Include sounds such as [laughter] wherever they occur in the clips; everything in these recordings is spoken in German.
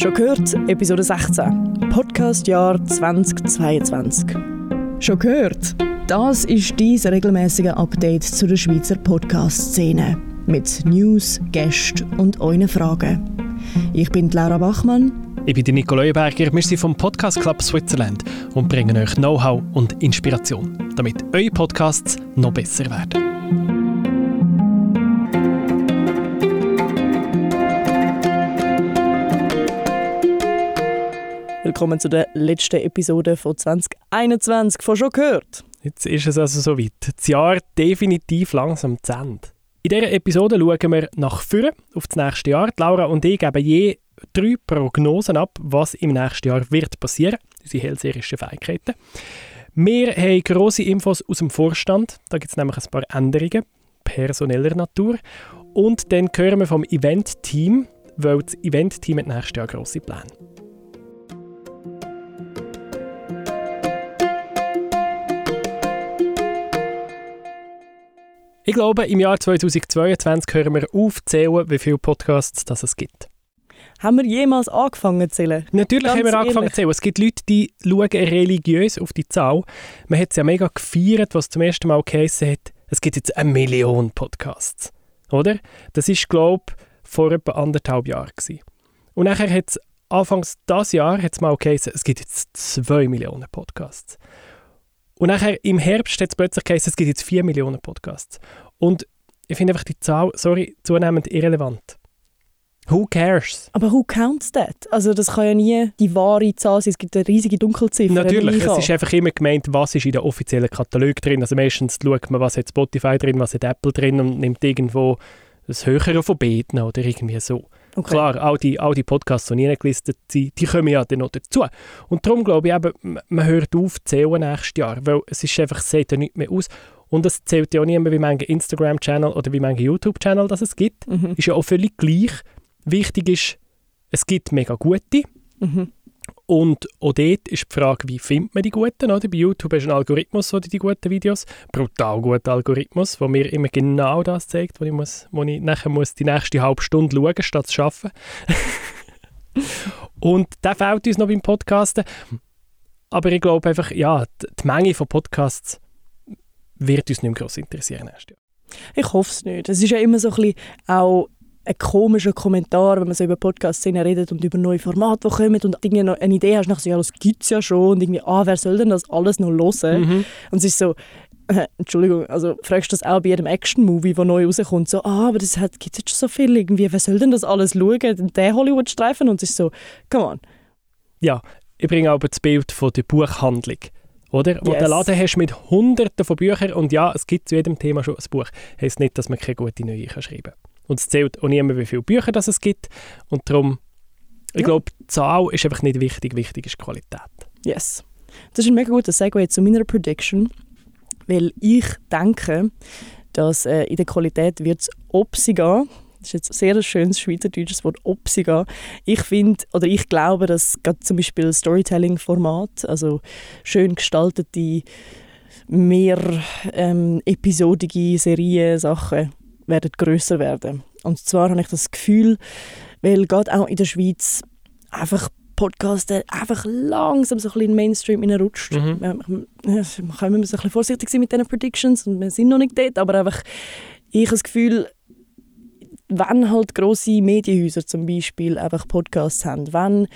Schon gehört, Episode 16, Podcastjahr 2022. Schon gehört? Das ist dieses regelmäßige Update zu der Schweizer Podcast-Szene. Mit News, Gästen und euren Fragen. Ich bin Laura Bachmann. Ich bin Nico Leuenberger. Wir sind vom Podcast Club Switzerland und bringen euch Know-how und Inspiration, damit eure Podcasts noch besser werden. Willkommen zu der letzten Episode von 2021 von «Schon gehört». Jetzt ist es also soweit. Das Jahr definitiv langsam zu Ende. In dieser Episode schauen wir nach vorne auf das nächste Jahr. Laura und ich geben je drei Prognosen ab, was im nächsten Jahr wird passieren. Unsere hellseherischen Fähigkeiten. Wir haben grosse Infos aus dem Vorstand. Da gibt es nämlich ein paar Änderungen personeller Natur. Und dann hören wir vom Event-Team, weil das Event-Team hat nächstes Jahr grosse Pläne. Ich glaube, im Jahr 2022 hören wir aufzählen, wie viele Podcasts das es gibt. Haben wir jemals angefangen zu zählen? Natürlich Ganz haben wir angefangen ehrlich. zu zählen. Es gibt Leute, die schauen religiös auf die Zahl. Man hat es ja mega gefeiert, was zum ersten Mal geheißen hat, es gibt jetzt eine Million Podcasts. Oder? Das ist, glaube ich, vor etwa anderthalb Jahren. Gewesen. Und nachher hat es anfangs dieses Jahr mal geheißen, es gibt jetzt zwei Millionen Podcasts. Und nachher im Herbst hat es plötzlich geheißen, es gibt jetzt vier Millionen Podcasts. Und ich finde einfach die Zahl, sorry, zunehmend irrelevant. Who cares? Aber who counts that? Also das kann ja nie die wahre Zahl sein. Es gibt eine riesige Dunkelziffer. Natürlich, es ist einfach immer gemeint, was ist in den offiziellen Katalog drin. Also meistens schaut man, was hat Spotify drin, was hat Apple drin und nimmt irgendwo das höhere Alphabet noch oder irgendwie so. Okay. Klar, all die, all die Podcasts, die nie gelistet sind, die kommen ja dann noch dazu. Und darum glaube ich eben, man hört auf zu zählen nächstes Jahr, weil es ist einfach, es sieht ja nicht mehr aus. Und es zählt ja auch niemand, wie viele Instagram-Channel oder wie viele YouTube-Channel das es gibt. Mhm. Ist ja auch völlig gleich. Wichtig ist, es gibt mega gute. Mhm. Und auch dort ist die Frage, wie findet man die Guten? Oder? Bei YouTube ist ein Algorithmus, der die guten Videos, brutal guter Algorithmus, der mir immer genau das zeigt, wo ich, muss, wo ich nachher muss die nächste halbe Stunde schauen statt zu arbeiten. [laughs] Und der fehlt uns noch beim Podcasten. Aber ich glaube einfach, ja, die, Menge von Podcasts wird uns nicht mehr gross interessieren. Ich hoffe es nicht. Es ist ja immer so ein bisschen auch ein komischer Kommentar, wenn man so über Podcast-Szene redet und über neue Formate, die kommen und irgendwie noch eine Idee hast, nachher so, ja, das gibt es ja schon und irgendwie, ah, wer soll denn das alles noch hören? Mhm. Und es ist so, äh, [laughs] Entschuldigung, also fragst du das auch bei jedem Action-Movie, der neu rauskommt, so, ah, aber das gibt es jetzt schon so viel irgendwie, wer soll denn das alles schauen? Der Hollywood-Streifen und es ist so, come on. Ja, ich bringe aber das Bild von der Buchhandlung. Oder? Wo Yes. du einen Laden hast mit hunderten von Büchern und ja, es gibt zu jedem Thema schon ein Buch. Heißt nicht, dass man keine gute neue kann schreiben kann. Und es zählt auch niemand, wie viele Bücher das es gibt. Und darum, ich Ja. glaube, die Zahl ist einfach nicht wichtig. Wichtig ist die Qualität. Yes. Das ist ein mega guter Segue zu meiner Prediction, weil ich denke, dass äh, in der Qualität wird es Opsi gehen. Das ist jetzt ein sehr schönes schweizerdeutsches Wort, Opsi gehen. Ich finde, oder ich glaube, dass gerade zum Beispiel Storytelling-Format, also schön gestaltete, mehr ähm, episodige Serien, Sachen, werden grösser werden. Und zwar habe ich das Gefühl, weil gerade auch in der Schweiz einfach Podcasten einfach langsam so ein bisschen in den Mainstream hineinrutscht. Mhm. Man kann immer so ein bisschen vorsichtig sein mit diesen Predictions und wir sind noch nicht dort, aber einfach, ich habe das Gefühl, wenn halt grosse Medienhäuser zum Beispiel einfach Podcasts haben, wenn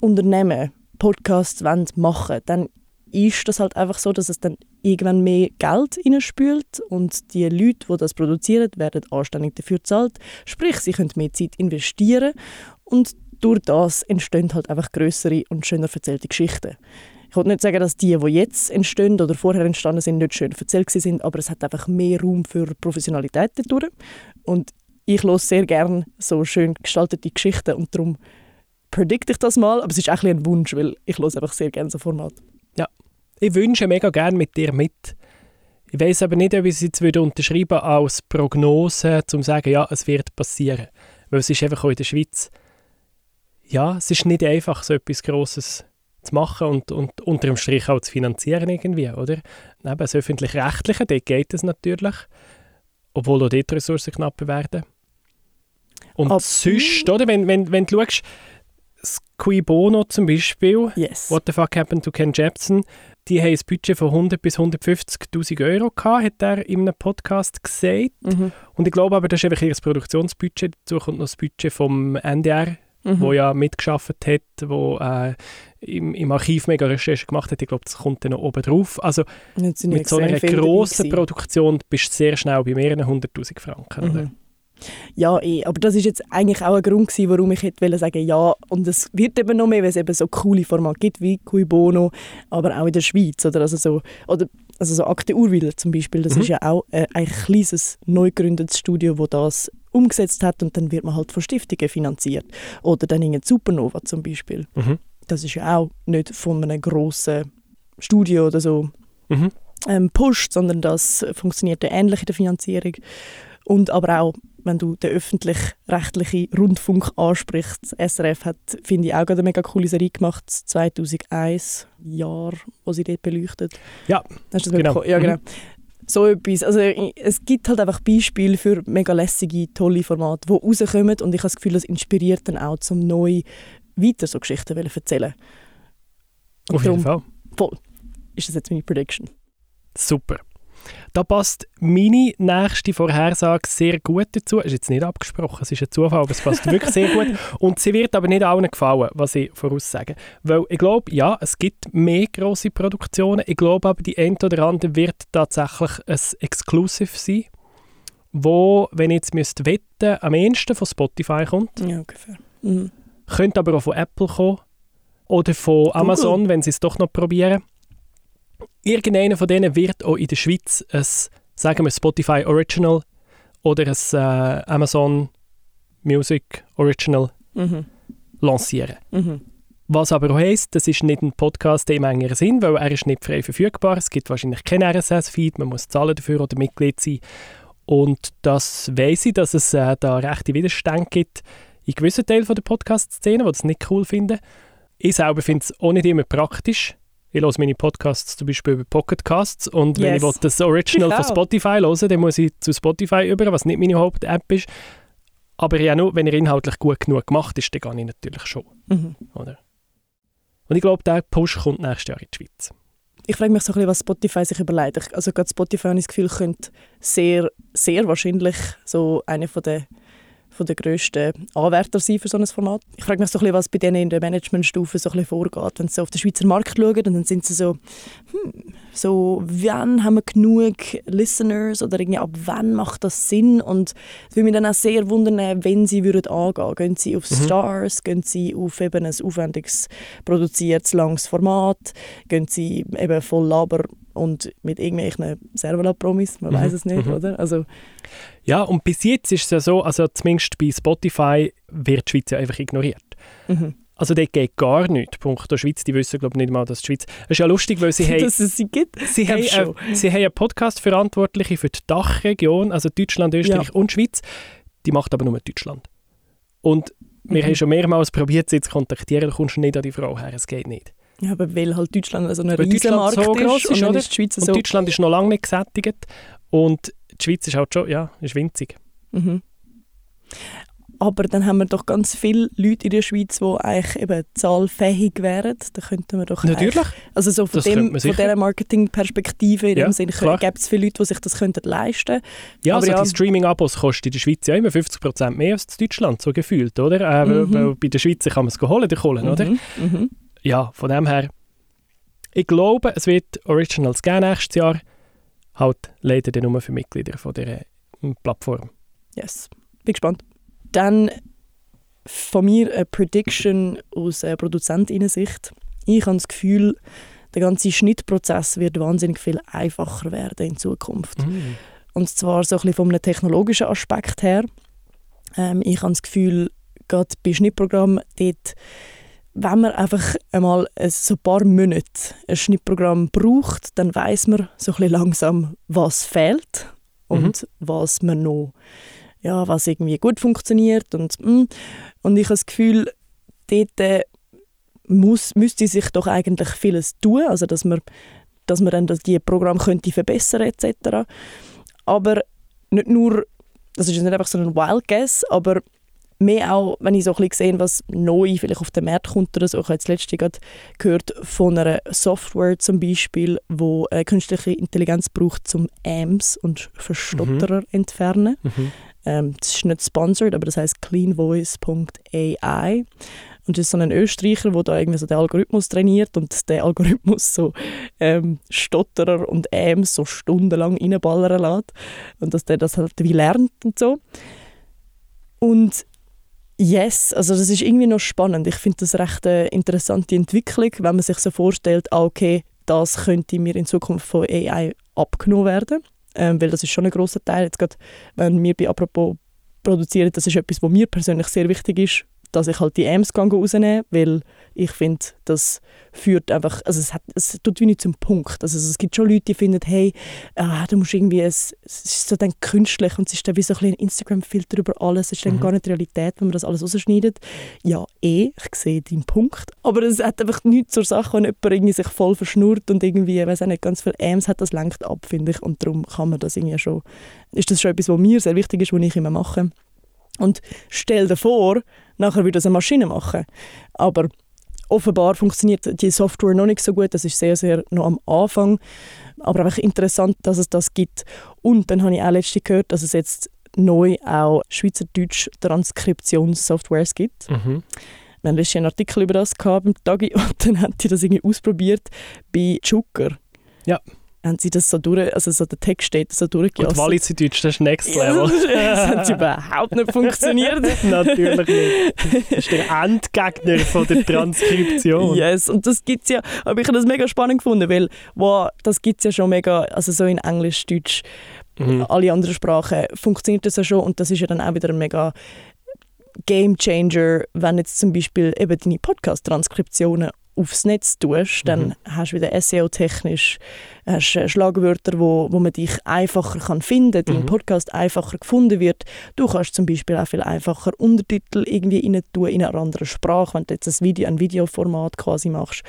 Unternehmen Podcasts wollen machen dann ist das halt einfach so, dass es dann irgendwann mehr Geld reinspült und die Leute, die das produzieren, werden anständig dafür bezahlt. Sprich, sie können mehr Zeit investieren und durch das entstehen halt einfach größere und schöner erzählte Geschichten. Ich wollte nicht sagen, dass die, die jetzt entstehen oder vorher entstanden sind, nicht schön erzählt sind, aber es hat einfach mehr Raum für Professionalität dadurch. Und ich höre sehr gerne so schön gestaltete Geschichten und darum predikte ich das mal, aber es ist auch ein Wunsch, weil ich höre einfach sehr gerne so Format. Ich wünsche mega gerne mit dir mit. Ich weiß aber nicht, ob ich es jetzt würde unterschreiben als Prognose, um zu sagen, ja, es wird passieren. Weil es ist einfach auch in der Schweiz, ja, es ist nicht einfach, so etwas Grosses zu machen und, und unter dem Strich auch zu finanzieren irgendwie, oder? Neben das Öffentlich-Rechtliche, dort geht es natürlich, obwohl auch dort die Ressourcen knapper werden. Und Ab- sonst, oder, wenn, wenn, wenn du schaust, Cui Bono zum Beispiel, Yes. What the fuck happened to Ken Jebsen, die haben ein Budget von 100 bis 150'000 Euro gehabt, hat er in einem Podcast gesagt. Mhm. Und ich glaube aber, das ist einfach ihr Produktionsbudget. Dazu kommt noch das Budget vom NDR, Mhm. wo ja mitgeschafft hat, wo äh, im, im Archiv mega Recherche gemacht hat. Ich glaube, das kommt dann noch oben drauf. Also mit so einer grossen. Produktion bist du sehr schnell bei mehreren hunderttausend Franken. Oder? Ja, eh, aber das ist jetzt eigentlich auch ein Grund gewesen, warum ich hätte sagen ja und es wird eben noch mehr, weil es eben so coole Formate gibt wie Cui Bono, aber auch in der Schweiz oder also so oder also so Akte Urwiller zum Beispiel, das Mhm. ist ja auch äh, ein kleines neu gegründetes Studio, wo das umgesetzt hat und dann wird man halt von Stiftungen finanziert oder dann in Supernova zum Beispiel. Mhm. Das ist ja auch nicht von einem grossen Studio oder so Mhm. ähm, pusht, sondern das funktioniert ja ähnlich in der Finanzierung. Und aber auch, wenn du den öffentlich-rechtlichen Rundfunk ansprichst, das SRF hat, finde ich, auch gerade eine mega coole Serie gemacht, das 2001 Jahr, wo sie dort beleuchtet. Ja, Hast du das genau. Ja, genau. So etwas. Also es gibt halt einfach Beispiele für mega lässige, tolle Formate, die rauskommen und ich habe das Gefühl, das inspiriert dann auch zum neu weiter so Geschichten wollen erzählen. Und Auf jeden darum Fall. ist das jetzt meine Prediction. Super. Da passt meine nächste Vorhersage sehr gut dazu. Ist jetzt nicht abgesprochen, es ist ein Zufall, aber es passt wirklich sehr gut. [laughs] Und sie wird aber nicht allen gefallen, was ich voraussage. Weil ich glaube, ja, es gibt mehr grosse Produktionen. Ich glaube aber, die eine oder andere wird tatsächlich ein Exclusive sein, wo, wenn ich jetzt müsste wetten, am ehesten von Spotify kommt. Ja, ungefähr. Mhm. Könnte aber auch von Apple kommen oder von Amazon, wenn sie es doch noch probieren. Irgendeiner von denen wird auch in der Schweiz ein, sagen wir, Spotify Original oder ein äh, Amazon Music Original Mhm. lancieren. Mhm. Was aber auch heisst, das ist nicht ein Podcast im engeren Sinn, weil er ist nicht frei verfügbar. Es gibt wahrscheinlich keinen RSS-Feed, man muss zahlen dafür oder Mitglied sein. Und das weiss ich, dass es äh, da rechte Widerstände gibt in gewissen Teilen der Podcast-Szene, die das nicht cool finden. Ich selber finde es auch nicht immer praktisch. Ich höre meine Podcasts zum Beispiel über Pocketcasts und wenn Yes. ich will, das Original Ich von auch. Spotify hören dann muss ich zu Spotify über, was nicht meine Haupt-App ist. Aber ja, nur wenn er inhaltlich gut genug gemacht ist, dann gehe ich natürlich schon. Mhm. Oder? Und ich glaube, der Push kommt nächstes Jahr in die Schweiz. Ich frage mich so ein bisschen, was Spotify sich überlegt. Ich- Also gerade Spotify habe ich das Gefühl, könnte sehr, sehr wahrscheinlich so eine von der von der grössten Anwärter sein für so ein Format. Ich frage mich so ein bisschen, was bei denen in der Managementstufe so ein bisschen vorgeht. Wenn sie so auf den Schweizer Markt schauen, dann sind sie so, hm, so, wann haben wir genug Listeners oder irgendwie ab wann macht das Sinn? Und es würde mich dann auch sehr wundern, wenn sie würden angehen. Gehen sie auf Mhm. Stars, gehen sie auf eben ein aufwendiges, produziertes, langes Format, gehen sie eben voll Laber und mit irgendwelchen Servola-Promis, man Mhm, weiß es nicht, mhm. oder? Also, Ja, und bis jetzt ist es ja so, also zumindest bei Spotify wird die Schweiz ja einfach ignoriert. mhm. Also dort geht gar nichts. Punkt der Schweiz, die wissen glaube ich nicht mal, dass die Schweiz... Es ist ja lustig, weil sie [laughs] haben... dass es sie gibt. Sie haben, äh, sie haben einen Podcast-Verantwortliche für die Dachregion, also Deutschland, Österreich und Schweiz. Die macht aber nur Deutschland. Und wir Mhm. haben schon mehrmals probiert, sie zu kontaktieren, da kommst du nicht an die Frau her, es geht nicht. Ja, aber weil halt Deutschland so ein Deutschland Riesenmarkt so ist, ist, und ist die Schweiz Und so... Deutschland ist noch lange nicht gesättigt und die Schweiz ist halt schon, ja, ist winzig. Mhm. Aber dann haben wir doch ganz viele Leute in der Schweiz, die eigentlich eben zahlfähig wären. Da könnten wir doch Natürlich. Also so von, Das dem, von dieser Marketingperspektive, in Ja, dem Sinne, gibt es viele Leute, die sich das könnten leisten Ja, Aber also ja. die Streaming-Abos kosten in der Schweiz ja immer 50% mehr als in Deutschland, so gefühlt, oder? Äh, Mhm. weil bei der Schweiz kann man es holen, die Kohlen, oder? Mhm. Ja, von dem her, ich glaube, es wird Originals geben nächstes Jahr, halt leider dann nur für Mitglieder von dieser ähm, Plattform. Yes. Bin gespannt. Dann von mir eine Prediction aus Produzentinnensicht. Ich habe das Gefühl, der ganze Schnittprozess wird wahnsinnig viel einfacher werden in Zukunft. Und zwar so ein bisschen von einem technologischen Aspekt her. Ähm, ich habe das Gefühl, gerade bei Schnittprogrammen, dort, wenn man einfach einmal ein, so ein paar Monate ein Schnittprogramm braucht, dann weiß man so ein bisschen langsam, was fehlt und was man noch, ja, was irgendwie gut funktioniert. Und, mm. und ich habe das Gefühl, dort äh, muss, müsste sich doch eigentlich vieles tun, also dass man, dass man dann das, die Programme könnte verbessern etc. Aber nicht nur, das ist jetzt nicht einfach so ein Wild Guess, aber mehr auch, wenn ich so ein bisschen sehe, was neu vielleicht auf den Markt kommt oder so. Ich habe jetzt letztens gerade gehört von einer Software zum Beispiel, wo äh, künstliche Intelligenz braucht, zum AMS und Verstotterer entfernen. Mhm. Ähm, das ist nicht sponsored, aber das heißt cleanvoice.ai. Und das ist so ein Österreicher, der da irgendwie so den Algorithmus trainiert und der Algorithmus so ähm, Stotterer und Ams so stundenlang reinballern lässt. Und dass der das halt wie lernt und so. Und yes, also das ist irgendwie noch spannend. Ich finde das recht eine interessante Entwicklung, wenn man sich so vorstellt, ah, okay, das könnte mir in Zukunft von AI abgenommen werden. Ähm, weil das ist schon ein großer Teil. Jetzt gerade, wenn wir bei Apropos produzieren, das ist etwas, was mir persönlich sehr wichtig ist, dass ich halt die Amps rausnehme, weil ich finde, das führt einfach, also es, hat, es tut wie nicht zum Punkt. Also es gibt schon Leute, die finden, hey, ah, du musst irgendwie, es, es ist so dann künstlich und es ist dann wie so ein, ein Instagram-Filter über alles, es ist dann mhm. gar nicht die Realität, wenn man das alles rausschneidet. Ja, eh, ich sehe deinen Punkt, aber es hat einfach nichts zur Sache, wenn jemand irgendwie sich voll verschnurrt und irgendwie, ich weiß auch nicht, ganz viele Amps hat, das lenkt ab, finde ich, und darum kann man das irgendwie schon, ist das schon etwas, was mir sehr wichtig ist, was ich immer mache. Und stell dir vor, nachher würde das eine Maschine machen. Aber offenbar funktioniert die Software noch nicht so gut. Das ist sehr, sehr noch am Anfang. Aber einfach interessant, dass es das gibt. Und dann habe ich auch letztens gehört, dass es jetzt neu auch Schweizerdeutsch Transkriptionssoftwares gibt. Mhm. Wir haben letztens einen Artikel über das gehabt beim Tagi [laughs] und dann haben die das irgendwie ausprobiert bei Zucker. Ja haben sie das so durch, also so der Text steht so durchgelassen. Und Walliserdeutsch, das ist Next Level. [laughs] das hat überhaupt nicht funktioniert. [laughs] Natürlich nicht. Das ist der Endgegner von der Transkription. Yes, und das gibt es ja, aber ich habe das mega spannend gefunden, weil wow, das gibt es ja schon mega, also so in Englisch, Deutsch, mhm. alle anderen Sprachen funktioniert das ja schon und das ist ja dann auch wieder ein mega Game Changer, wenn jetzt zum Beispiel eben deine Podcast-Transkriptionen aufs Netz tust, dann mhm. hast du wieder SEO-technisch Schlagwörter, wo, wo man dich einfacher kann finden kann, mhm. dein Podcast einfacher gefunden wird. Du kannst zum Beispiel auch viel einfacher Untertitel irgendwie rein tun in einer anderen Sprache, wenn du jetzt ein, Video, ein Videoformat quasi machst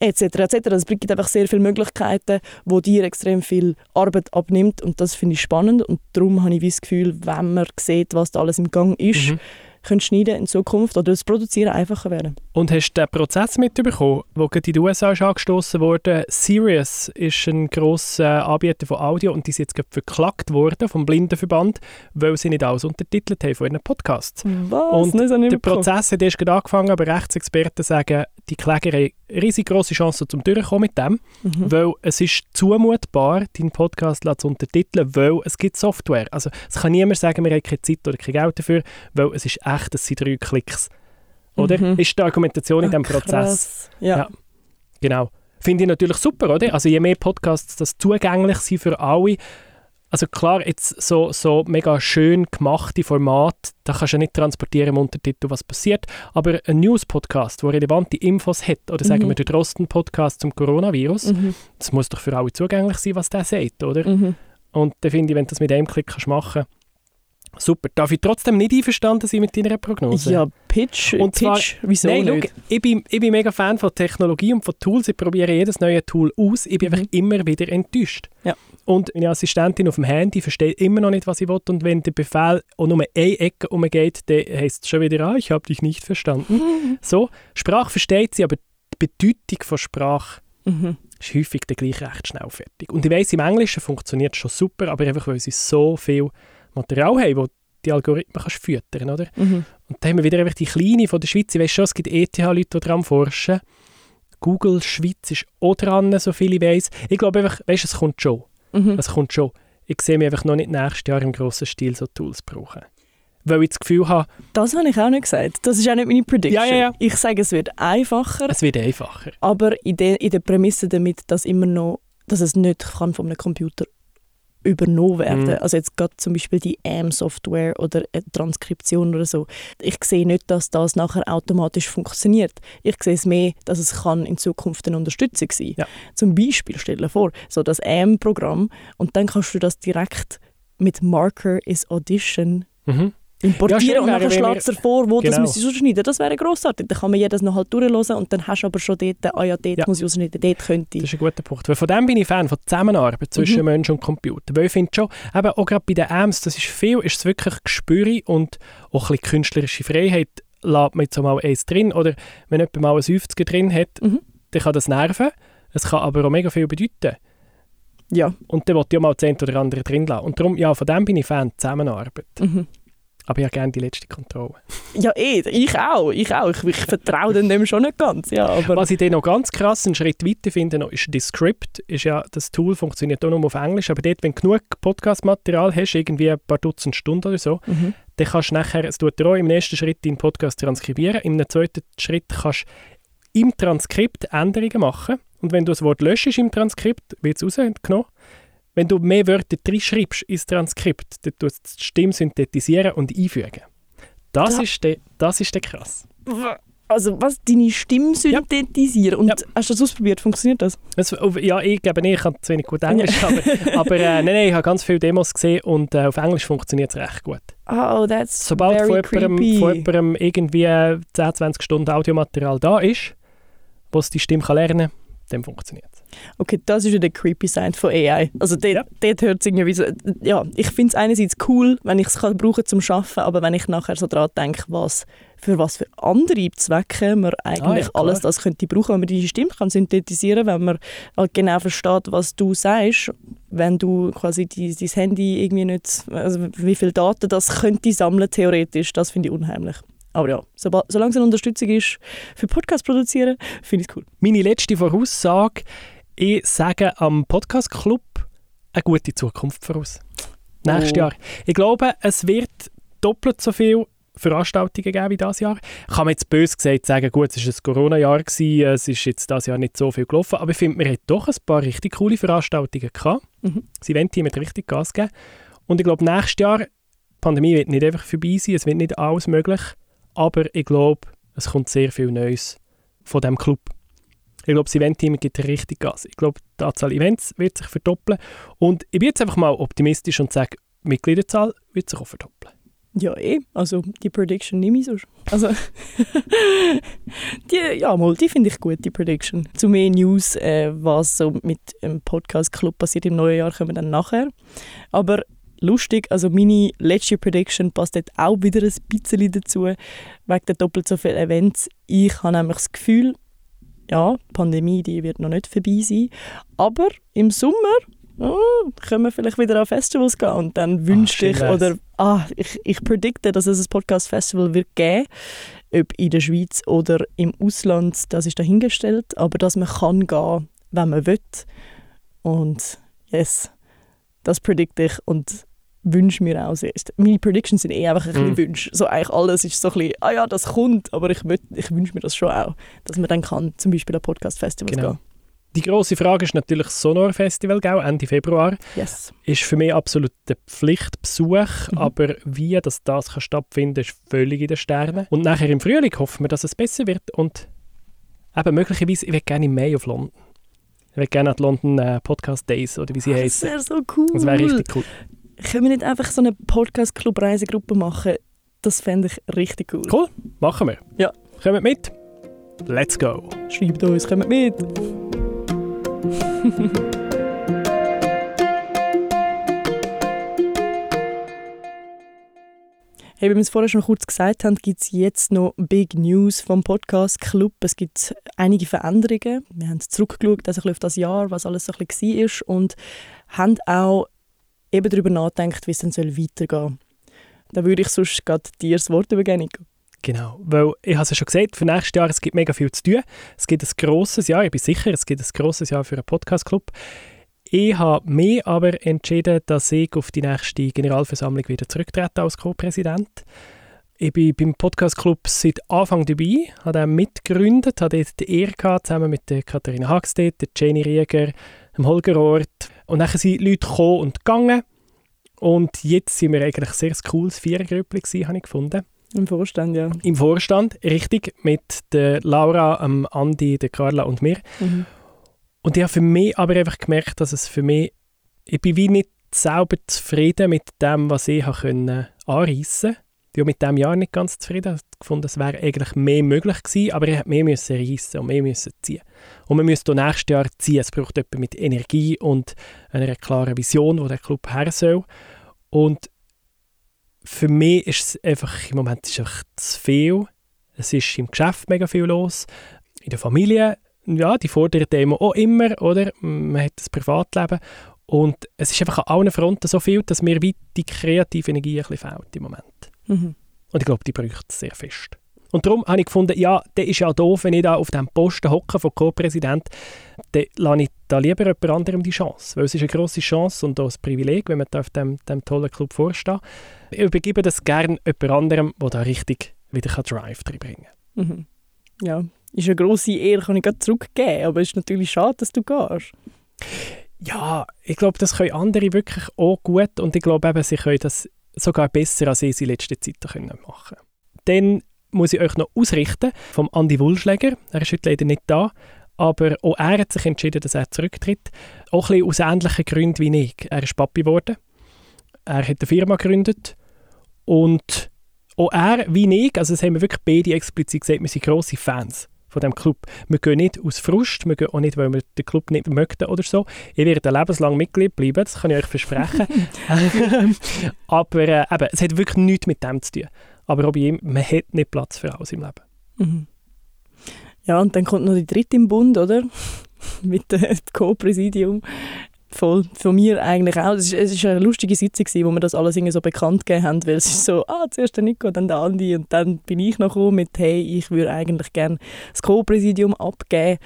etc. etc. Es gibt einfach sehr viele Möglichkeiten, wo dir extrem viel Arbeit abnimmt und das finde ich spannend und darum habe ich das Gefühl, wenn man sieht, was da alles im Gang ist, mhm können schneiden in Zukunft oder das Produzieren einfacher werden. Und hast du den Prozess mitbekommen, wo in den USA ist angestoßen wurde? Sirius ist ein grosser Anbieter von Audio und die sind jetzt verklagt worden vom Blindenverband, weil sie nicht alles untertitelt haben von ihren Podcasts. Was? Und der Prozess hat erst gerade angefangen, aber Rechtsexperten sagen, die Kläger haben riesig große Chancen zum Durchkommen mit dem, mhm. weil es ist zumutbar, deinen Podcast zu untertiteln, weil es gibt Software. Also es kann niemand sagen, wir haben keine Zeit oder kein Geld dafür, weil es ist echt, es sind drei Klicks. Oder? Mhm. Ist die Argumentation in diesem Prozess. Ja. ja. Genau. Finde ich natürlich super, oder? Also je mehr Podcasts das zugänglich sind für alle, also klar, jetzt so, so mega schön gemachte Format, da kannst du ja nicht transportieren im Untertitel, was passiert, aber ein News-Podcast, der relevante Infos hat, oder sagen mhm. wir der Drosten-Podcast zum Coronavirus, mhm. das muss doch für alle zugänglich sein, was der sagt, oder? Mhm. Und da finde ich, wenn du das mit einem Klick kannst machen Super. Darf ich trotzdem nicht einverstanden sein mit deiner Prognose? Ja, Pitch. Und zwar, Pitch, wieso nein, nicht? Schau, ich, bin, ich bin mega Fan von Technologie und von Tools. Ich probiere jedes neue Tool aus. Ich bin mhm. einfach immer wieder enttäuscht. Ja. Und meine Assistentin auf dem Handy versteht immer noch nicht, was ich will. Und wenn der Befehl auch nur eine Ecke umgeht, dann heisst es schon wieder, ah, ich habe dich nicht verstanden. Mhm. [laughs] So, Sprache versteht sie, aber die Bedeutung von Sprache mhm. ist häufig dann gleich recht schnell fertig. Und ich weiss, im Englischen funktioniert es schon super, aber einfach, weil sie so viel Material haben, wo die Algorithmen kannst füttern oder? Mhm. Und da haben wir wieder einfach die Kleine von der Schweiz. Ich weiß schon, es gibt ETH-Leute, die daran forschen. Google Schweiz ist auch dran, so viel ich weiß. Ich glaube einfach, weißt, es kommt schon. Mhm. Es kommt schon. Ich sehe mich einfach noch nicht nächstes Jahr im grossen Stil so Tools brauchen. Weil ich das Gefühl habe... Das habe ich auch nicht gesagt. Das ist auch nicht meine Prediction. Ja, ja, ja. Ich sage, es wird einfacher. Es wird einfacher. Aber in, de, in der Prämisse damit, dass, immer noch, dass es nicht kann von einem Computer übernommen werden. Mhm. Also jetzt gerade zum Beispiel die AM-Software oder Transkription oder so. Ich sehe nicht, dass das nachher automatisch funktioniert. Ich sehe es mehr, dass es kann in Zukunft eine Unterstützung sein. Ja. Zum Beispiel, stell dir vor, so das AM-Programm und dann kannst du das direkt mit Marker is Audition mhm. Importieren schön und wir- schlägt er vor, wo das Genau. müsste ich ausschneiden. Das wäre grossartig. Dann kann man jedes noch halt durchhören und dann hast du aber schon dort, ah ja, dort Ja. muss ich ausschneiden, dort könnte Das ich. ist ein guter Punkt. Weil von dem bin ich Fan, von Zusammenarbeit zwischen Mhm. Mensch und Computer. Weil ich finde schon, eben auch gerade bei den Amps, das ist viel, ist es wirklich Gespüre und auch ein bisschen künstlerische Freiheit lässt man jetzt mal eins drin. Oder wenn jemand mal ein 50er drin hat, Mhm. dann kann das nerven. Es kann aber auch mega viel bedeuten. Ja. Und dann will ich auch mal das eine oder andere drin lassen. Und darum, ja, von dem bin ich Fan, Zusammenarbeit. Mhm. Aber ich habe gerne die letzte Kontrolle. Ja, eh, ich auch. Ich auch. Ich, ich vertraue dem schon nicht ganz. Ja, aber Was ich dann noch ganz krass einen Schritt weiter finde, noch, ist Descript. Ist ja, das Tool funktioniert auch nur auf Englisch, aber dort, wenn du genug Podcast-Material hast, irgendwie ein paar Dutzend Stunden oder so, mhm. dann kannst du nachher, es tut dir auch im ersten Schritt deinen Podcast transkribieren, im zweiten Schritt kannst du im Transkript Änderungen machen und wenn du das Wort löschst im Transkript, wird es rausgenommen. Wenn du mehr Wörter reinschreibst ins Transkript, dann tust du die Stimme synthetisieren und einfügen. Das, Da- ist, der, das ist der krass. also was, deine Stimme synthetisieren. Und Ja. hast du das ausprobiert? Funktioniert das? Auf- ja, ich gebe nicht, ich kann zu wenig gut Englisch, aber, [laughs] aber äh, nein, nein, ich habe ganz viele Demos gesehen und äh, auf Englisch funktioniert es recht gut. Oh, that's Sobald very von jemandem, von jemandem irgendwie 10, 20 Stunden Audiomaterial da ist, wo es die Stimme kann lernen kann, dann funktioniert es. Okay, das ist ja der creepy Side von AI. Also dort, Ja. dort hört es irgendwie so... Ja, ich finde es einerseits cool, wenn ich es kann brauchen zum Arbeiten, aber wenn ich nachher so daran denke, was, für was für andere Zwecke man eigentlich Ah, ja, alles das könnte brauchen, wenn man die Stimme kann synthetisieren wenn man halt genau versteht, was du sagst, wenn du quasi dein, dein Handy irgendwie nicht... Also wie viel Daten das könnte sammeln, theoretisch, das finde ich unheimlich. Aber ja, sobald, solange es eine Unterstützung ist für Podcast produzieren, finde ich es cool. Meine letzte Voraussage, ich sage am Podcast Club eine gute Zukunft voraus. Nächstes Oh. Jahr. Ich glaube, es wird doppelt so viel Veranstaltungen geben wie dieses Jahr. Kann man jetzt bös gesagt sagen, gut, es war ein Corona-Jahr, gewesen, es ist jetzt dieses Jahr nicht so viel gelaufen, aber ich finde, wir hatten doch ein paar richtig coole Veranstaltungen gehabt. Mhm. Das Event-Team hat richtig Gas gegeben. Und ich glaube, nächstes Jahr, die Pandemie wird nicht einfach vorbei sein, es wird nicht alles möglich, aber ich glaube, es kommt sehr viel Neues von diesem Club. Ich glaube, das Event-Team gibt richtig Gas. Ich glaube, die Anzahl Events wird sich verdoppeln. Und ich bin jetzt einfach mal optimistisch und sage, die Mitgliederzahl wird sich auch verdoppeln. Ja, eh. Also, die Prediction nehme ich so. Also, [laughs] die, ja, mal, die finde ich gut, die Prediction. Zu mehr News, äh, was so mit dem Podcast-Club passiert im neuen Jahr, kommen wir dann nachher. Aber lustig, also meine letzte Prediction passt dort auch wieder ein bisschen dazu, wegen der doppelt so vielen Events. Ich habe nämlich das Gefühl, ja, die Pandemie die wird noch nicht vorbei sein, aber im Sommer oh, können wir vielleicht wieder an Festivals gehen und dann wünschte schön ich, oder ah, ich, ich predikte, dass es ein Podcast-Festival wird geben, ob in der Schweiz oder im Ausland, das ist dahingestellt, aber dass man kann gehen, wenn man will. Und yes, das predikte ich und wünsche mir auch sehr. Meine Predictions sind eh einfach ein bisschen Mm. Wünsche. So eigentlich alles ist so ein bisschen, ah ja, das kommt, aber ich, ich wünsche mir das schon auch, dass man dann kann, zum Beispiel an Podcast-Festivals Genau. gehen. Die grosse Frage ist natürlich das Sonor Festival, gell, Ende Februar. Yes. Ist für mich absolut der Pflichtbesuch, Mhm. aber wie das, das kann stattfinden ist völlig in den Sternen. Und nachher im Frühling hoffen wir, dass es besser wird und eben möglicherweise, ich würde gerne im Mai auf London. Ich würde gerne an die London äh, Podcast Days oder wie sie Das heißen. wäre so cool. Das wäre richtig cool. Können wir nicht einfach so eine Podcast-Club-Reisegruppe machen? Das fände ich richtig cool. Cool, machen wir. Ja. Kommt mit. Let's go. Schreibt uns, kommt mit. [laughs] Hey, wie wir es vorher schon kurz gesagt haben, gibt es jetzt noch Big News vom Podcast Club. Es gibt einige Veränderungen. Wir haben zurückgeschaut also ein auf das Jahr, was alles so ein bisschen war und haben auch eben darüber nachgedacht, wie es dann weitergehen soll. Da würde ich sonst gerade dir das Wort übergeben. Genau, weil ich habe es ja schon gesagt, für nächstes Jahr es gibt mega viel zu tun. Es gibt ein grosses Jahr, ich bin sicher, es gibt ein grosses Jahr für einen Podcast-Club. Ich habe mich aber entschieden, dass ich auf die nächste Generalversammlung wieder zurücktrete als Co-Präsident. Ich bin beim Podcast-Club seit Anfang dabei, habe den mitgegründet, habe dort die Ehre gehabt, zusammen mit der Katharina Hagstedt, Jenny Rieger, dem Holger Ort. Und dann sind Leute gekommen und gegangen. Und jetzt sind wir eigentlich ein sehr cooles Vierergrüppli gewesen, habe ich gefunden. Im Vorstand, ja. Im Vorstand, richtig, mit der Laura, dem Andi, der Carla und mir. Mhm. Und ich habe für mich aber einfach gemerkt, dass es für mich, ich bin wie nicht selber zufrieden mit dem, was ich habe können anreissen ja mit diesem Jahr nicht ganz zufrieden. Ich gefunden, es wäre eigentlich mehr möglich gewesen, aber er hat mehr müssen reissen und mehr müssen ziehen. Und man müsste nächstes Jahr ziehen. Es braucht jemanden mit Energie und einer klaren Vision, wo der Club her soll. Und für mich ist es einfach, im Moment ist es einfach zu viel. Es ist im Geschäft mega viel los. In der Familie, ja, die fordern dem auch immer, oder? Man hat das Privatleben. Und es ist einfach an allen Fronten so viel, dass mir wie die kreative Energie ein bisschen fehlt im Moment. Mhm. Und ich glaube, die bräuchte es sehr fest. Und darum habe ich gefunden, ja, der ist ja doof, wenn ich da auf dem Posten hocke von Co-Präsident, dann lasse ich da lieber jemand anderem die Chance. Weil es ist eine grosse Chance und auch ein Privileg, wenn man da auf dem, dem tollen Club vorsteht. Ich übergebe das gerne jemand anderem, der da richtig wieder Drive reinbringen kann. Mhm. Ja, ist eine grosse Ehre, kann ich gerade zurückgeben, aber es ist natürlich schade, dass du gehst. Ja, ich glaube, das können andere wirklich auch gut und ich glaube eben, sie können das sogar besser, als ich es in letzter Zeit können machen Dann muss ich euch noch ausrichten vom Andi Wulschläger. Er ist heute leider nicht da, aber auch er hat sich entschieden, dass er zurücktritt. Auch ein bisschen aus ähnlichen Gründen wie ich. Er ist Papi geworden. Er hat eine Firma gegründet und auch er wie ich, also das haben wir wirklich beide explizit gesagt, wir sind grosse Fans von dem Club. Wir gehen nicht aus Frust, wir gehen auch nicht, weil wir den Club nicht möchten oder so. Ich werde lebenslang Mitglied bleiben, das kann ich euch versprechen. [laughs] Aber äh, eben, es hat wirklich nichts mit dem zu tun. Aber auch bei ihm, man hat nicht Platz für alles im Leben. Mhm. Ja, und dann kommt noch die dritte im Bund, oder? [laughs] mit dem Co-Präsidium. Voll. Von mir eigentlich auch. Es war eine lustige Sitzung, wo wir das alles irgendwie so bekannt gegeben haben, weil es ist so, ah, zuerst der Nico, dann der Andi und dann bin ich noch gekommen mit, hey, ich würde eigentlich gerne das Co-Präsidium abgeben.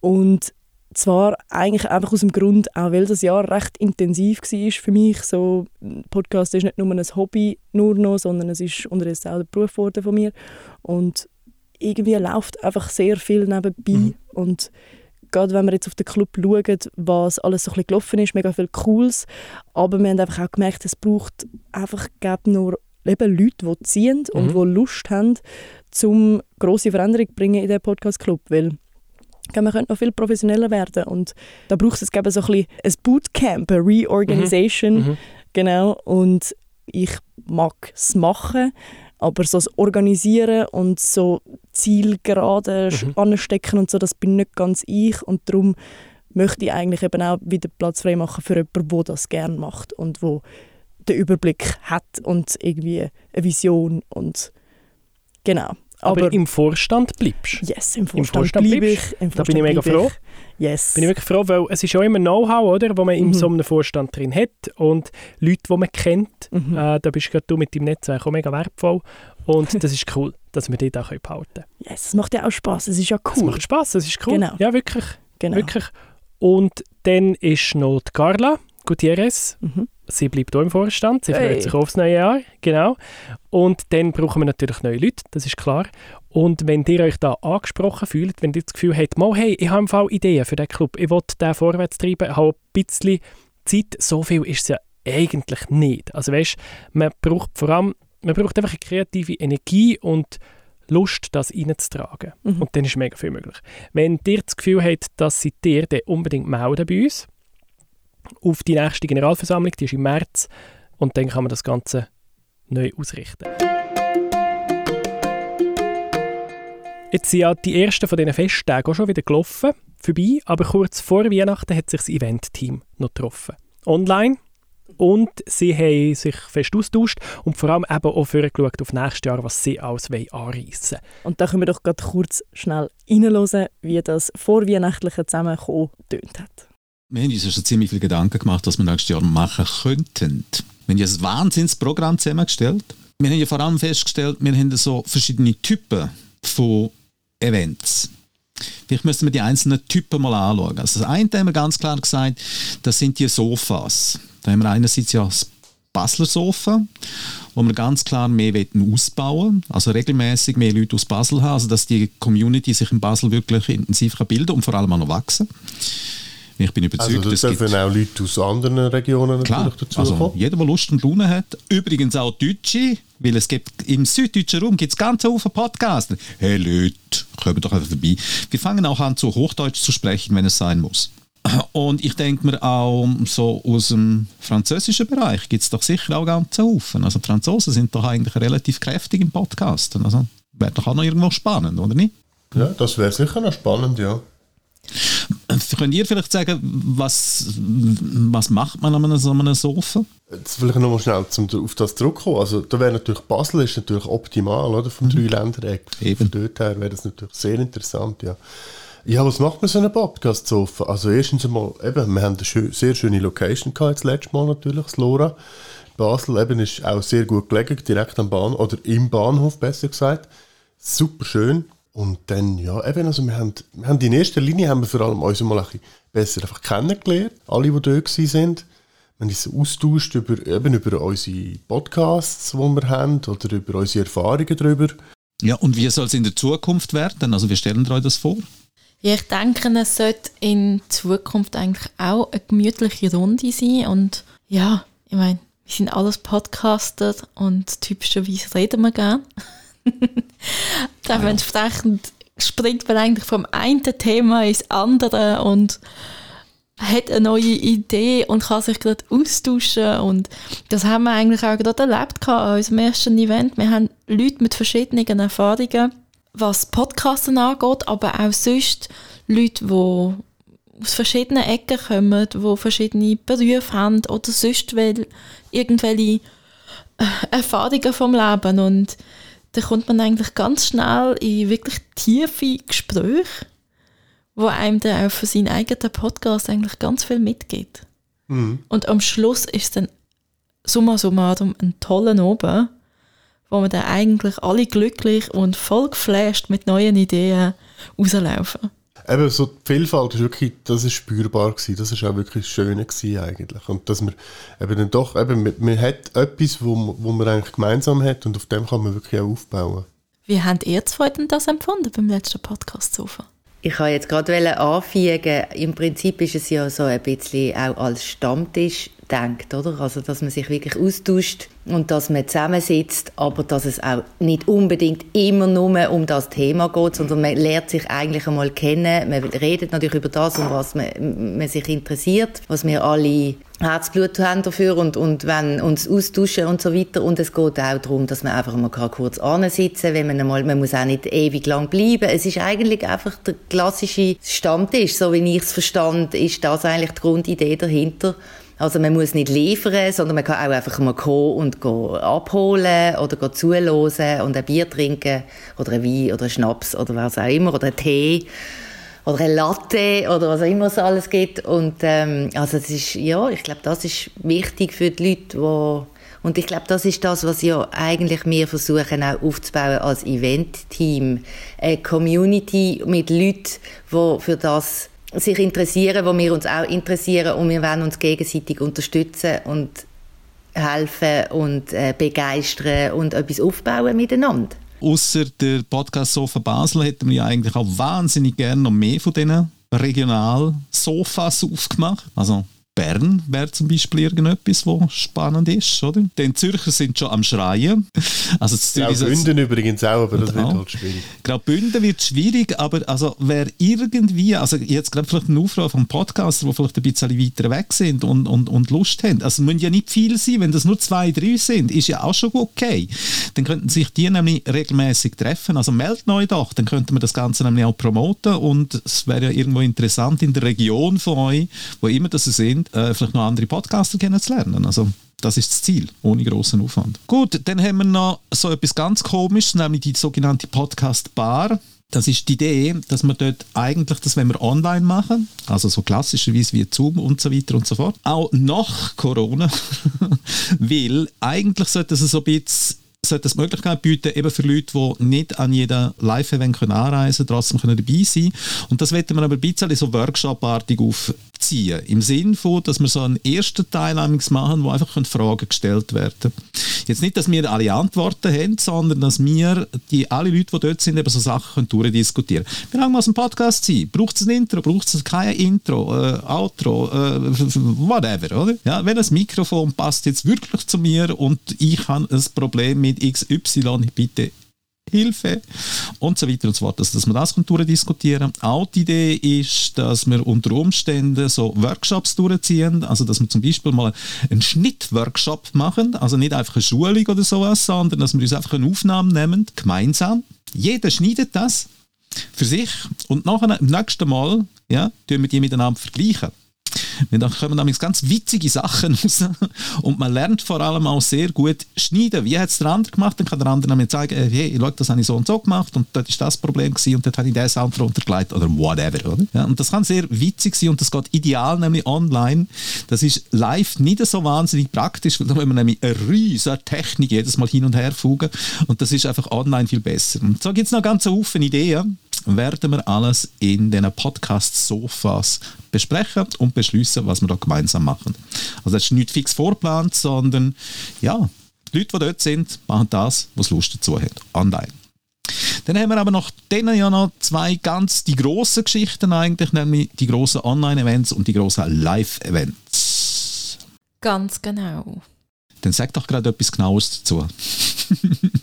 Und zwar eigentlich einfach aus dem Grund, auch weil das Jahr recht intensiv war für mich. So, Podcast ist nicht nur ein Hobby nur noch, sondern es ist unterdessen auch der Beruf von mir. Und irgendwie läuft einfach sehr viel nebenbei. Mhm. Und gerade wenn wir jetzt auf den Club schauen, was alles so ein bisschen gelaufen ist, mega viel Cooles, aber wir haben einfach auch gemerkt, es braucht einfach nur eben Leute, die ziehen mhm. und die Lust haben, um grosse Veränderungen zu bringen in diesem Podcast-Club, weil man könnte noch viel professioneller werden und da braucht es eben so ein, bisschen ein Bootcamp, eine Reorganisation, mhm. Mhm. genau, und ich mag es machen, aber so das Organisieren und so Zielgerade mhm. anstecken und so, das bin nicht ganz ich und darum möchte ich eigentlich eben auch wieder Platz frei machen für jemanden, der das gerne macht und wo den Überblick hat und irgendwie eine Vision und genau. Aber, aber, im Vorstand bleibst Yes, im Vorstand, Im Vorstand bleibe ich. Im Vorstand da bin ich mega froh. Yes. Bin ich wirklich froh, weil es ist auch immer Know-how, oder, wo man mhm. in so einem Vorstand drin hat und Leute, die man kennt. Mhm. Äh, da bist du mit deinem Netzwerk auch mega wertvoll und [laughs] das ist cool, dass wir die da behalten können. Yes, es macht ja auch Spaß. Es ist ja cool. Es macht Spaß, es ist cool. Genau. Ja, wirklich. Genau. wirklich. Und dann ist noch die Carla Gutierrez. Mhm. Sie bleibt auch im Vorstand, sie freut hey. sich aufs neue Jahr, genau. Und dann brauchen wir natürlich neue Leute, das ist klar. Und wenn ihr euch da angesprochen fühlt, wenn ihr das Gefühl habt, mal, hey, ich habe im Fall Ideen für den Club, ich will den vorwärts treiben, ich habe ein bisschen Zeit, so viel ist es ja eigentlich nicht. Also weißt, man braucht vor allem, man braucht einfach eine kreative Energie und Lust, das reinzutragen. Mhm. Und dann ist mega viel möglich. Wenn ihr das Gefühl habt, dass sie dir dann unbedingt melden bei uns, auf die nächste Generalversammlung, die ist im März, und dann kann man das Ganze neu ausrichten. Jetzt sind ja die ersten von diesen Festtagen auch schon wieder gelaufen, vorbei, aber kurz vor Weihnachten hat sich das Event-Team noch getroffen. Online. Und sie haben sich fest austauscht und vor allem eben auch vorgeschaut auf nächstes Jahr, was sie alles anreissen wollen. Und da können wir doch kurz schnell reinhören, wie das vorweihnachtliche Zusammenkommen tönt hat. Wir haben uns schon ziemlich viele Gedanken gemacht, was wir nächstes Jahr machen könnten. Wir haben ein Wahnsinnsprogramm zusammengestellt. Wir haben ja vor allem festgestellt, wir haben so verschiedene Typen von Events. Vielleicht müssen wir die einzelnen Typen mal anschauen. Also das eine haben wir ganz klar gesagt, das sind die Sofas. Da haben wir einerseits ja das Basler Sofa, wo wir ganz klar mehr ausbauen also regelmäßig mehr Leute aus Basel haben, also dass die Community sich in Basel wirklich intensiv bilden kann und vor allem auch noch wachsen. Ich bin überzeugt, also das dürfen auch Leute aus anderen Regionen Klar, natürlich dazu also kommen. jeder, der Lust und Laune hat. Übrigens auch Deutsche, weil es gibt im süddeutschen Raum gibt es ganz viele Podcasts. Hey Leute, kommen doch einfach vorbei. Wir fangen auch an, zu Hochdeutsch zu sprechen, wenn es sein muss. Und ich denke mir auch so aus dem französischen Bereich gibt es doch sicher auch ganz Haufen. Also die Franzosen sind doch eigentlich relativ kräftig im Podcasten. Also wäre doch auch noch irgendwo spannend, oder nicht? Ja, das wäre sicher noch spannend, ja. Könnt ihr vielleicht sagen, was, was macht man an einem, so einem Sofa? Jetzt vielleicht nochmal schnell zum, auf das zurückkommen. Also da wäre natürlich Basel ist natürlich optimal, oder? Vom mhm. Dreiländereck. Von dort her wäre das natürlich sehr interessant, ja. Ja, was macht man so einen Podcast Sofa? Also erstens einmal, eben, wir haben eine sehr schöne Location gehabt, das letzte Mal natürlich, das Lora. Basel eben ist auch sehr gut gelegen, direkt am Bahn oder im Bahnhof besser gesagt. Super schön. Und dann, ja, eben, also wir haben, wir haben in erster Linie haben wir vor allem uns mal ein bisschen besser einfach kennengelernt, alle, die dort waren. Wir haben uns austauscht über, eben über unsere Podcasts, die wir haben, oder über unsere Erfahrungen darüber. Ja, und wie soll es in der Zukunft werden? Also, wie stellen wir euch das vor? Ja, ich denke, es sollte in Zukunft eigentlich auch eine gemütliche Runde sein. Und ja, ich meine, wir sind alles Podcaster und typischerweise reden wir gerne. [laughs] Dementsprechend springt man eigentlich vom einen Thema ins andere und hat eine neue Idee und kann sich gerade austauschen. Und das haben wir eigentlich auch gerade erlebt an unserem ersten Event. Wir haben Leute mit verschiedenen Erfahrungen, was Podcasten angeht, aber auch sonst Leute, die aus verschiedenen Ecken kommen, die verschiedene Berufe haben oder sonst irgendwelche äh, Erfahrungen vom Leben. Und da kommt man eigentlich ganz schnell in wirklich tiefe Gespräche, wo einem dann auch für seinen eigenen Podcast eigentlich ganz viel mitgeht. Mhm. Und am Schluss ist es dann summa summarum ein toller Oben, wo wir dann eigentlich alle glücklich und voll geflasht mit neuen Ideen rauslaufen. Eben, so die Vielfalt ist wirklich, das ist spürbar gewesen, das ist auch wirklich schön gewesen eigentlich. Und dass man eben dann doch, eben, man, man hat etwas, wo, wo man eigentlich gemeinsam hat und auf dem kann man wirklich auch aufbauen. Wie habt ihr zwei denn das empfunden beim letzten Podcast Sofa? Ich wollte jetzt gerade anfügen, im Prinzip ist es ja so ein bisschen auch als Stammtisch denkt, oder? Also, dass man sich wirklich austauscht und dass man zusammensitzt, aber dass es auch nicht unbedingt immer nur um das Thema geht, sondern man lernt sich eigentlich einmal kennen. Man redet natürlich über das, um was man, man sich interessiert, was wir alle Herzblut haben dafür und, und wenn uns austauschen und so weiter. Und es geht auch darum, dass man einfach mal kurz ansitzen wenn man einmal, man muss auch nicht ewig lang bleiben. Es ist eigentlich einfach der klassische Stammtisch, so wie ich es verstand, ist das eigentlich die Grundidee dahinter. Also man muss nicht liefern, sondern man kann auch einfach mal kommen und abholen oder zuhören und ein Bier trinken oder ein Wein oder ein Schnaps oder was auch immer oder einen Tee oder ein Latte oder was auch immer es alles gibt. Und ähm, also es ist, ja, ich glaube, das ist wichtig für die Leute, die und ich glaube, das ist das, was ja eigentlich wir versuchen auch aufzubauen als Event-Team. Eine Community mit Leuten, die für das sich interessieren, wo wir uns auch interessieren und wir werden uns gegenseitig unterstützen und helfen und äh, begeistern und etwas aufbauen miteinander. Außer der Podcast Sofa Basel hätten wir ja eigentlich auch wahnsinnig gerne noch mehr von diesen Regional-Sofas aufgemacht. Also Bern wäre zum Beispiel irgendetwas, was spannend ist, oder? Denn Zürcher sind schon am Schreien. Also Graubünden übrigens auch, aber das wird halt schwierig. Graubünden wird schwierig, aber also wer irgendwie, also jetzt gerade vielleicht eine Aufruf vom Podcaster, die vielleicht ein bisschen weiter weg sind und, und, und Lust haben. Also es müssen ja nicht viel sein, wenn das nur zwei, drei sind, ist ja auch schon okay. Dann könnten sich die nämlich regelmäßig treffen. Also meldet euch doch, dann könnten wir das Ganze nämlich auch promoten und es wäre ja irgendwo interessant in der Region von euch, wo immer das sind, sind, äh, vielleicht noch andere Podcaster kennenzulernen. Also das ist das Ziel, ohne großen Aufwand. Gut, dann haben wir noch so etwas ganz Komisches, nämlich die sogenannte Podcast Bar. Das ist die Idee, dass wir dort eigentlich, das wenn wir online machen, also so klassischerweise wie Zoom und so weiter und so fort, auch nach Corona, [laughs] weil eigentlich sollte es so ein bisschen sollte es Möglichkeit bieten, eben für Leute, die nicht an jedem Live-Event anreisen können, trotzdem können dabei sein Und das wollen wir aber ein bisschen so Workshop-artig aufziehen. Im Sinn von, dass wir so einen ersten Teil machen, wo einfach Fragen gestellt werden können. Jetzt nicht, dass wir alle Antworten haben, sondern dass wir, die, alle Leute, die dort sind, eben so Sachen durchdiskutieren können. Wie lange muss ein Podcast sein? Braucht es ein Intro? Braucht es kein Intro? Äh, Outro? Äh, whatever, oder? Ja, wenn das Mikrofon passt jetzt wirklich zu mir und ich habe ein Problem mit XY, bitte Hilfe und so weiter und so fort. Also, dass wir das durchdiskutieren Auch die Idee ist, dass wir unter Umständen so Workshops durchziehen, also dass wir zum Beispiel mal einen Schnittworkshop machen, also nicht einfach eine Schulung oder sowas, sondern dass wir uns einfach eine Aufnahme nehmen, gemeinsam. Jeder schneidet das für sich und nachher, im nächsten Mal ja, tun wir die miteinander vergleichen. Dann kommen nämlich ganz witzige Sachen [laughs] raus. Und man lernt vor allem auch sehr gut schneiden. Wie hat es der andere gemacht? Dann kann der andere mir zeigen, äh, hey, schau, das habe ich so und so gemacht und dort ist das Problem gewesen und dort habe ich den Sound drunter gelegt oder whatever. Oder? Ja, und das kann sehr witzig sein und das geht ideal nämlich online. Das ist live nicht so wahnsinnig praktisch, weil da müssen wir nämlich eine riesige Technik jedes Mal hin und her fugen und das ist einfach online viel besser. Und so gibt es noch ganz viele Ideen werden wir alles in den Podcast-Sofas besprechen und beschließen, was wir da gemeinsam machen. Also das ist nicht fix vorgeplant, sondern ja, die Leute, die dort sind, machen das, was Lust dazu hat. Online. Dann haben wir aber noch denen ja noch zwei ganz die grossen Geschichten eigentlich, nämlich die grossen Online-Events und die grossen Live-Events. Ganz genau. Dann sag doch gerade etwas Genaues dazu. [laughs]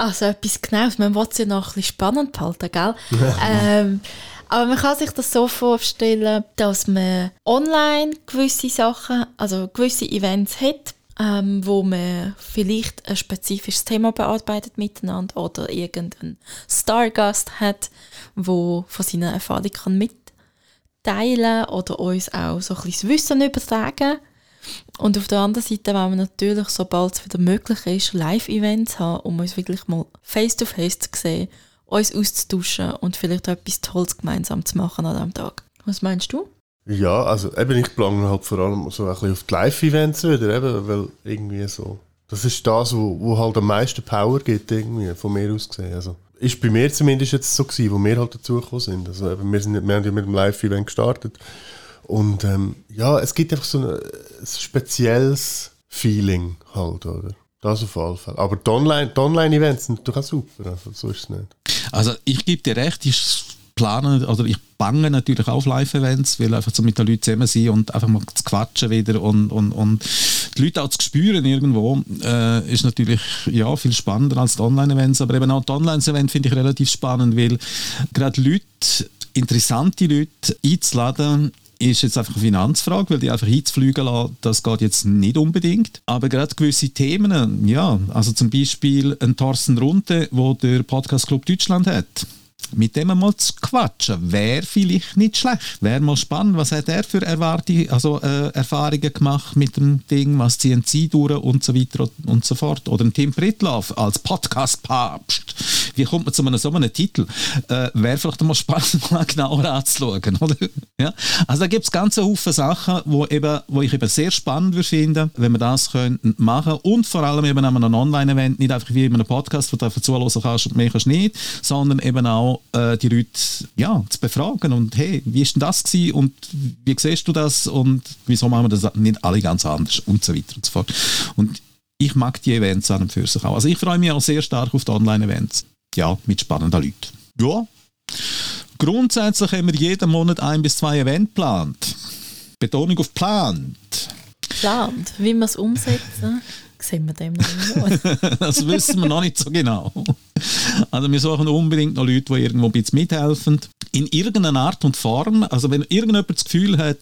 also etwas Genaues, man will es ja noch ein bisschen spannend behalten, gell? [laughs] ähm, aber man kann sich das so vorstellen, dass man online gewisse Sachen, also gewisse Events hat, ähm, wo man vielleicht ein spezifisches Thema bearbeitet miteinander oder irgendeinen Stargast hat, wo von seiner Erfahrung kann mitteilen oder uns auch so ein bisschen Wissen übertragen und auf der anderen Seite wollen wir natürlich, sobald es wieder möglich ist, Live-Events haben, um uns wirklich mal face-to-face -face zu sehen, uns auszutauschen und vielleicht etwas Tolles gemeinsam zu machen an diesem Tag. Was meinst du? Ja, also eben, ich plane halt vor allem so ein bisschen auf die Live-Events wieder, eben, weil irgendwie so, das ist das, wo, wo halt am meisten Power gibt, irgendwie, von mir aus gesehen. Also, ist bei mir zumindest jetzt so gewesen, wo wir halt dazugekommen sind. Also eben, wir, sind, wir haben ja mit dem Live-Event gestartet und ähm, ja, es gibt einfach so ein, ein spezielles Feeling halt, oder? Das auf jeden Fall. Aber die Online-Events Online sind natürlich auch super, also so ist es nicht. Also ich gebe dir recht, ich plane, oder ich bange natürlich auf Live-Events, weil einfach so mit den Leuten zusammen sein und einfach mal zu quatschen wieder und, und, und die Leute auch zu spüren irgendwo, äh, ist natürlich ja, viel spannender als die Online-Events, aber eben auch die Online-Events finde ich relativ spannend, weil gerade Leute, interessante Leute einzuladen, ist jetzt einfach eine Finanzfrage, weil die einfach hinzufliegen lassen, das geht jetzt nicht unbedingt. Aber gerade gewisse Themen, ja, also zum Beispiel ein Thorsten Runte, wo der Podcast Club Deutschland hat, mit dem mal zu quatschen, wäre vielleicht nicht schlecht. Wäre mal spannend, was hat er für Erwartungen, also, äh, Erfahrungen gemacht mit dem Ding, was ziehen Sie durch und so weiter und so fort. Oder Tim Pritloff als Podcast-Papst. Wie kommt man zu einem so einem Titel? Äh, wäre vielleicht mal spannend, [laughs] mal genauer anzuschauen. Oder? Ja? Also da gibt es ganze Haufen Sachen, wo, eben, wo ich eben sehr spannend würde finden, wenn wir das können machen und vor allem eben an einem Online-Event, nicht einfach wie in einem Podcast, wo du einfach zuhören kannst und mehr kannst nicht, sondern eben auch äh, die Leute ja, zu befragen und hey, wie ist denn das gewesen und wie siehst du das und wieso machen wir das nicht alle ganz anders und so weiter und so fort. Und ich mag die Events an und für sich auch. Also ich freue mich auch sehr stark auf die Online-Events. Ja, mit spannenden Leuten. Ja. Grundsätzlich haben wir jeden Monat ein bis zwei Events geplant. Betonung auf plant. Plant, wie wir es umsetzen sehen wir dem noch nicht. [laughs] das wissen wir noch nicht so genau. Also wir suchen unbedingt noch Leute, die irgendwo ein bisschen mithelfen. In irgendeiner Art und Form. Also wenn irgendjemand das Gefühl hat,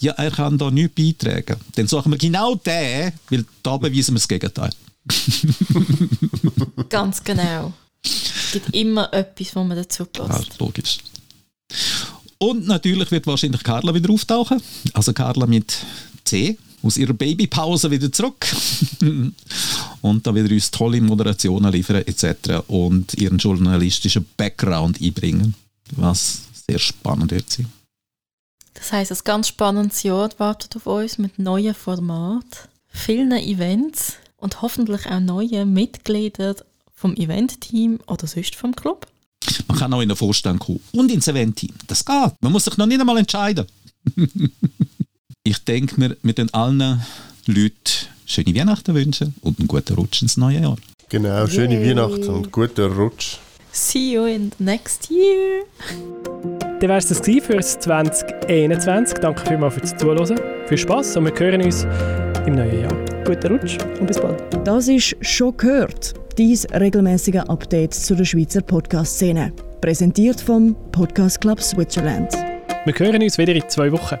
ja, er kann da nichts beitragen, dann suchen wir genau den, weil da beweisen wir das Gegenteil. [laughs] Ganz genau. Es gibt immer etwas, wo man dazu passt. Ja, logisch. Und natürlich wird wahrscheinlich Carla wieder auftauchen. Also Carla mit C aus ihrer Babypause wieder zurück [laughs] und da wieder uns tolle Moderationen liefern etc. und ihren journalistischen Background einbringen, was sehr spannend wird sein. Das heißt, ein ganz spannendes Jahr wartet auf uns mit neuen Formaten, vielen Events und hoffentlich auch neuen Mitgliedern vom Event-Team oder sonst vom Club. Man kann auch in den Vorstand kommen und ins Event-Team. Das geht. Man muss sich noch nicht einmal entscheiden. [laughs] ich denke mir, mit den allen Leuten schöne Weihnachten wünschen und einen guten Rutsch ins neue Jahr. Genau, schöne Yay. Weihnachten und guten Rutsch. See you in the next year. Dann war es das für das 2021. Danke vielmals fürs Zuhören. Viel Spaß und wir hören uns im neuen Jahr. Guten Rutsch und bis bald. Das ist «Schon gehört», Dies regelmäßige Update zu der Schweizer Podcast-Szene. Präsentiert vom Podcast Club Switzerland. Wir hören uns wieder in zwei Wochen.